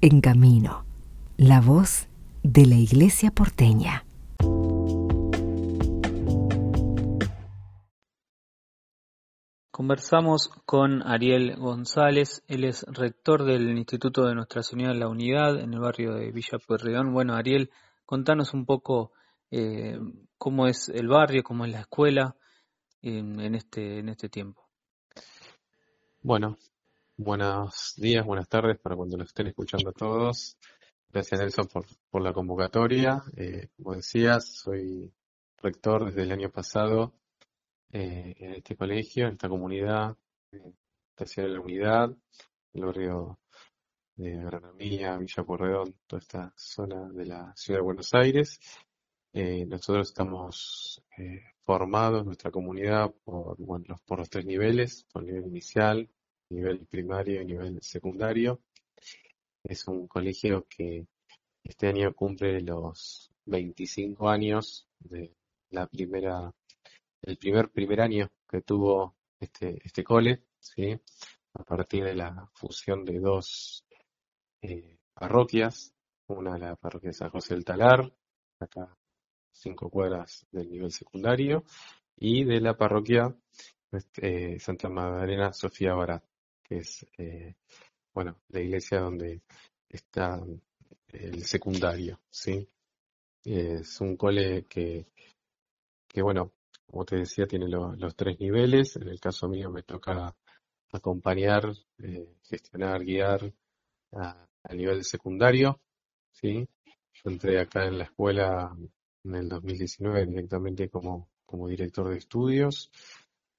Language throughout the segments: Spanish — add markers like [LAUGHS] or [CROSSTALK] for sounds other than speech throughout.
En Camino, la voz de la Iglesia porteña. Conversamos con Ariel González, él es rector del Instituto de Nuestra Señora de la Unidad en el barrio de Villa Pueyrredón. Bueno, Ariel, contanos un poco eh, cómo es el barrio, cómo es la escuela en, este, en este tiempo. Bueno, buenos días, buenas tardes para cuando lo estén escuchando todos. Gracias Nelson por, la convocatoria. Eh, como decías, soy rector desde el año pasado eh, en este colegio, en esta comunidad, en de la unidad, el barrio de Granamilla, Villa Porredón, toda esta zona de la ciudad de Buenos Aires. Eh, nosotros estamos eh, formados, nuestra comunidad, por, los, por los tres niveles, por nivel inicial, nivel primario y nivel secundario. Es un colegio que este año cumple los 25 años de la primera el primer primer año que tuvo este, este cole, ¿sí? a partir de la fusión de dos eh, parroquias, una la parroquia de San José del Talar, acá cinco cuadras del nivel secundario, y de la parroquia este, Santa Magdalena Sofía Barat, que es eh, bueno la iglesia donde está el secundario, ¿sí? Es un cole que, que bueno, como te decía, tiene los tres niveles. En el caso mío me toca acompañar, eh, gestionar, guiar a, nivel secundario. ¿sí? Yo entré acá en la escuela en el 2019 directamente como, como director de estudios.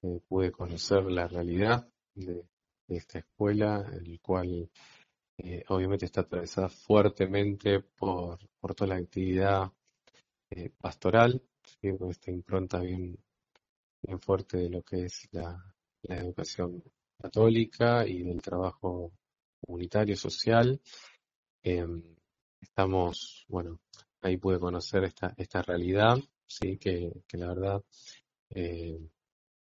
Eh, pude conocer la realidad de, esta escuela, el cual eh, obviamente está atravesada fuertemente por, por toda la actividad pastoral con esta impronta bien, bien fuerte de lo que es la, educación católica y del trabajo comunitario, social. Em, estamos, bueno, ahí pude conocer esta, esta realidad, sí, que, la verdad eh,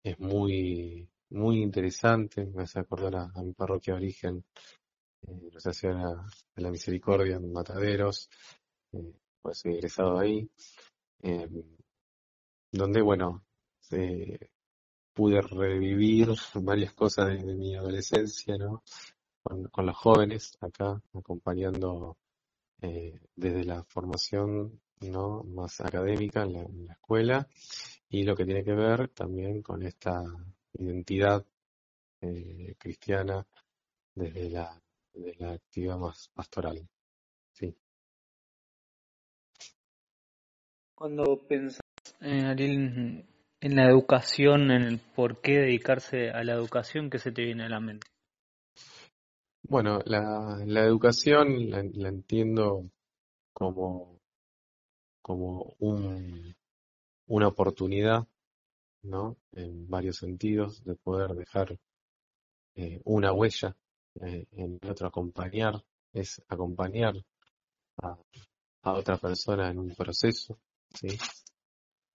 es muy, muy interesante. Me hace acordar a, mi parroquia de origen, eh, Nuestra Señora de la Misericordia en Mataderos, eh, pues he egresado ahí. Em, donde, bueno, pude revivir varias cosas de, mi adolescencia, ¿no? Con, los jóvenes acá, acompañando eh, desde la formación no más académica en la, escuela y lo que tiene que ver también con esta identidad eh, cristiana desde la, de la actividad más pastoral. Sí. Cuando pensás eh, en la educación, en el por qué dedicarse a la educación, ¿qué se te viene a la mente? Bueno, la, la educación la, entiendo como, como un, una oportunidad, ¿no? En varios sentidos, de poder dejar eh, una huella eh, en otro, acompañar, es acompañar a, a otra persona en un proceso, ¿sí?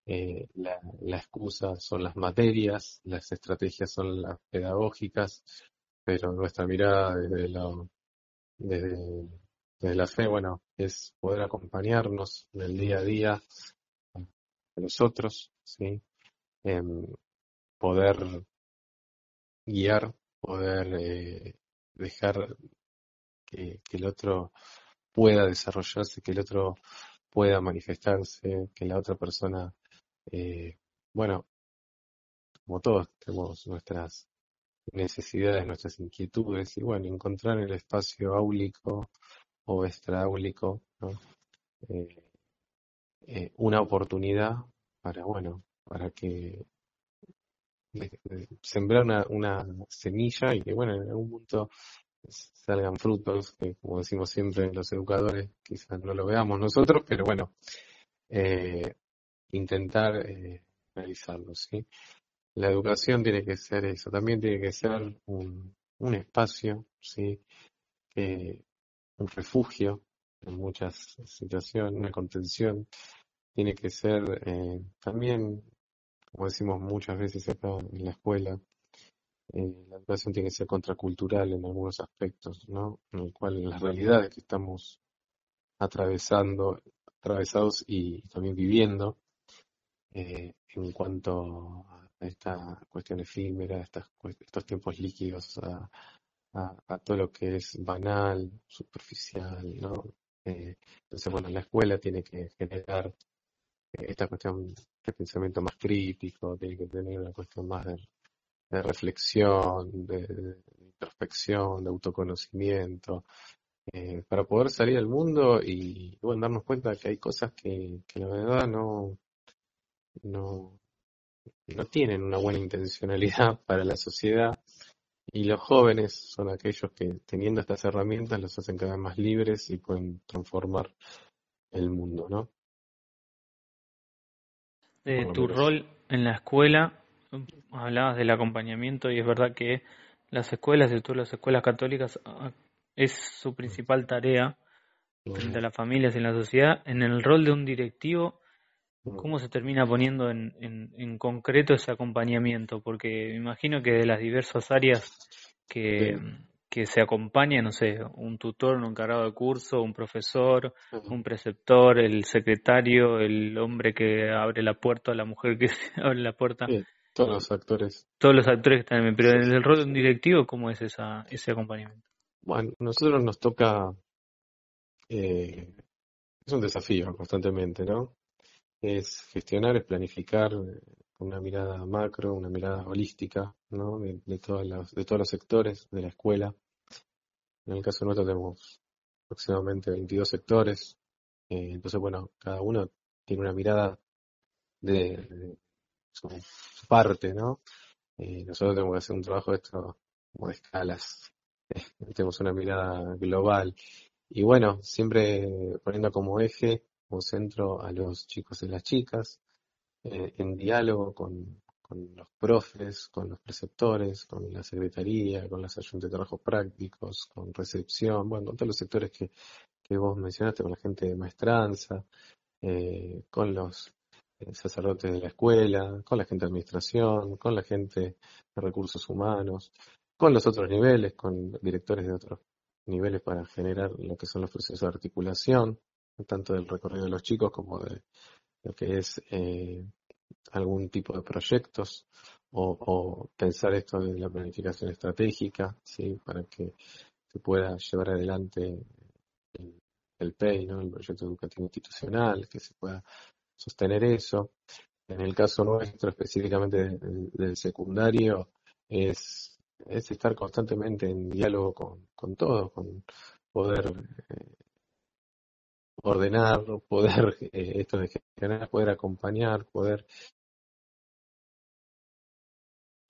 Eh, la, excusa son las materias, las estrategias son las pedagógicas, pero nuestra mirada desde la, desde, la fe, bueno, es poder acompañarnos en el día a día a los otros, ¿sí? Poder guiar, poder eh, dejar que, el otro pueda desarrollarse, que el otro pueda manifestarse, que la otra persona eh, bueno, como todos tenemos nuestras necesidades, nuestras inquietudes y bueno, encontrar el espacio áulico o extraáulico, eh, eh, una oportunidad para, bueno, para que sembrar una, una semilla y que, bueno, en algún punto salgan frutos, que como decimos siempre los educadores, quizás no lo veamos nosotros, pero bueno, eh, intentar eh, realizarlo, ¿sí? La educación tiene que ser eso, también tiene que ser un, un espacio, ¿sí? un refugio en muchas situaciones, una contención, tiene que ser eh, también, como decimos muchas veces acá en la escuela, eh, la educación tiene que ser contracultural en algunos aspectos, ¿no? En el cual las realidades que estamos atravesando, atravesados y también viviendo, eh, en cuanto a esta cuestión efímera, estas, estos tiempos líquidos, a, todo lo que es banal, superficial, ¿no? Eh, entonces, bueno, la escuela tiene que generar esta cuestión de pensamiento más crítico, tiene que tener una cuestión más de, reflexión, de, introspección, de autoconocimiento, eh, para poder salir al mundo y bueno, darnos cuenta que hay cosas que, que la verdad no, no, no tienen una buena intencionalidad [LAUGHS] para la sociedad y los jóvenes son aquellos que teniendo estas herramientas los hacen cada vez más libres y pueden transformar el mundo, ¿no? De tu rol en la escuela, hablabas del acompañamiento y es verdad que las escuelas, y todas las escuelas católicas, ah, es su principal tarea frente a las familias y en la sociedad. En el rol de un directivo, ¿Cómo se termina poniendo en, en, concreto ese acompañamiento? Porque me imagino que de las diversas áreas que, que se acompaña, no sé, un tutor, un encargado de curso, un profesor, un preceptor, el secretario, el hombre que abre la puerta, la mujer que [LAUGHS] abre la puerta. todos los actores. Todos los actores que están en Pero en el rol de un directivo, ¿cómo es esa, ese acompañamiento? Bueno, nosotros nos toca, eh, es un desafío constantemente, ¿no? es gestionar, es planificar eh, con una mirada macro, una mirada holística, ¿no? De, de, todas las, de todos los sectores de la escuela. En el caso nuestro tenemos aproximadamente 22 sectores, eh, entonces bueno, cada uno tiene una mirada de, su, parte, ¿no? Eh, nosotros tenemos que hacer un trabajo de esto como de escalas, [LAUGHS] tenemos una mirada global y bueno, siempre poniendo como eje centro a los chicos y las chicas, eh, en diálogo con, los profes, con los preceptores, con la secretaría, con las ayudas de trabajos prácticos, con recepción, bueno, con todos los sectores que, que vos mencionaste, con la gente de maestranza, eh, con los eh, sacerdotes de la escuela, con la gente de administración, con la gente de recursos humanos, con los otros niveles, con directores de otros niveles para generar lo que son los procesos de articulación, tanto del recorrido de los chicos como de lo que es eh, algún tipo de proyectos o, pensar esto en la planificación estratégica, ¿sí? para que se pueda llevar adelante el, PEI, ¿no? el proyecto educativo institucional, que se pueda sostener eso. En el caso nuestro, específicamente del, secundario, es, es estar constantemente en diálogo con, con todos, con poder eh, ordenar, poder, [LAUGHS] eh, esto de gestionar, poder acompañar, poder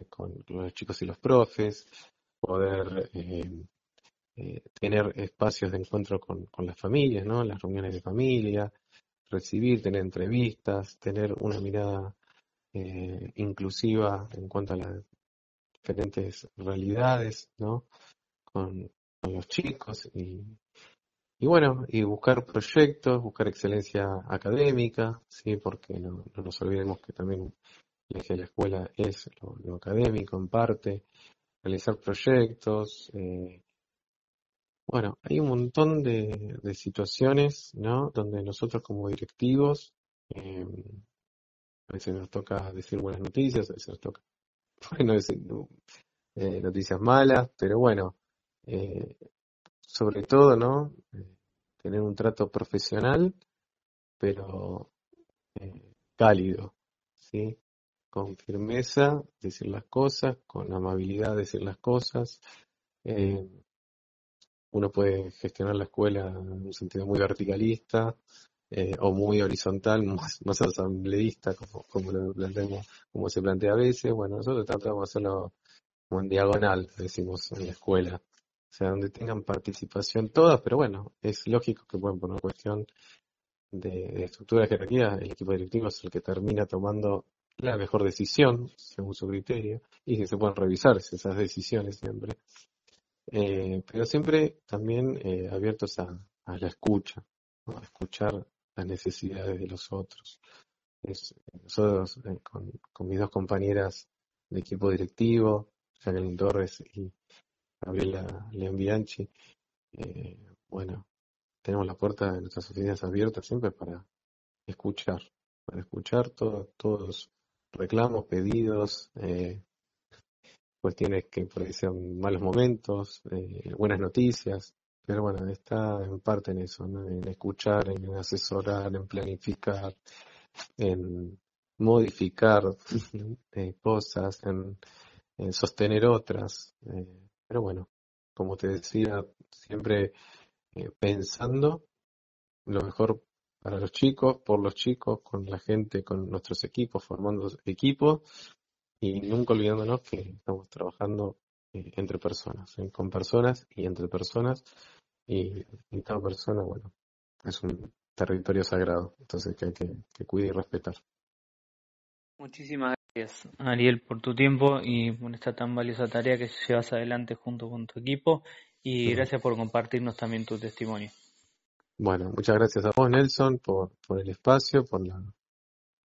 con los chicos y los profes, poder eh, eh, tener espacios de encuentro con, con las familias, ¿no? Las reuniones de familia, recibir, tener entrevistas, tener una mirada inclusiva en cuanto a las diferentes realidades, ¿no? Con, con los chicos y, y bueno, y buscar proyectos, buscar excelencia académica, sí, porque no, nos olvidemos que también de la escuela es lo, académico en parte, realizar proyectos, eh, bueno, hay un montón de, situaciones, ¿no? Donde nosotros como directivos, eh, a veces nos toca decir buenas noticias, a veces nos toca, [LAUGHS] bueno, decir eh, noticias malas, pero bueno, eh, sobre todo, ¿no? Eh, tener un trato profesional, pero cálido, ¿sí? Con firmeza, decir las cosas, con amabilidad, decir las cosas. Eh, uno puede gestionar la escuela en un sentido muy verticalista o muy horizontal, [LAUGHS] más, más asambleísta, como, como, lo planteamos, como se plantea a veces. Bueno, nosotros tratamos de hacerlo como en diagonal, decimos en la escuela o sea, donde tengan participación todas, pero bueno, es lógico que, bueno, por una cuestión de, estructura de jerarquía, el equipo directivo es el que termina tomando la mejor decisión, según su criterio, y que se puedan revisar esas decisiones siempre. Eh, pero siempre también eh, abiertos a, la escucha, a escuchar las necesidades de los otros. nosotros, eh, con, con mis dos compañeras de equipo directivo, Jacqueline Torres y Gabriela Leonbianchi. Eh, bueno, tenemos la puerta de nuestras oficinas abiertas siempre para escuchar, para escuchar todos todos reclamos, pedidos, eh, cuestiones que por malos momentos, eh, buenas noticias, pero bueno, está en parte en eso, en escuchar, en asesorar, en planificar, en modificar [LAUGHS] eh, cosas, en, sostener otras. Eh, pero bueno, como te decía, siempre pensando lo mejor para los chicos, por los chicos, con la gente, con nuestros equipos, formando equipos y nunca olvidándonos que estamos trabajando entre personas, con personas y entre personas y, cada persona, bueno, es un territorio sagrado, entonces que hay que, que cuidar y respetar. Muchísimas gracias, Ariel, por tu tiempo y por esta tan valiosa tarea que llevas adelante junto con tu equipo. Y gracias por compartirnos también tu testimonio. Bueno, muchas gracias a vos, Nelson, por, por el espacio, por, la,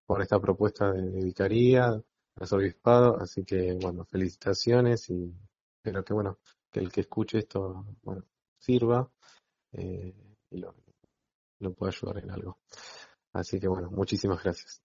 por esta propuesta de, vicaría, obispado. Así que, bueno, felicitaciones y espero que, bueno, que el que escuche esto, bueno, sirva eh, y lo, lo pueda ayudar en algo. Así que, bueno, muchísimas gracias.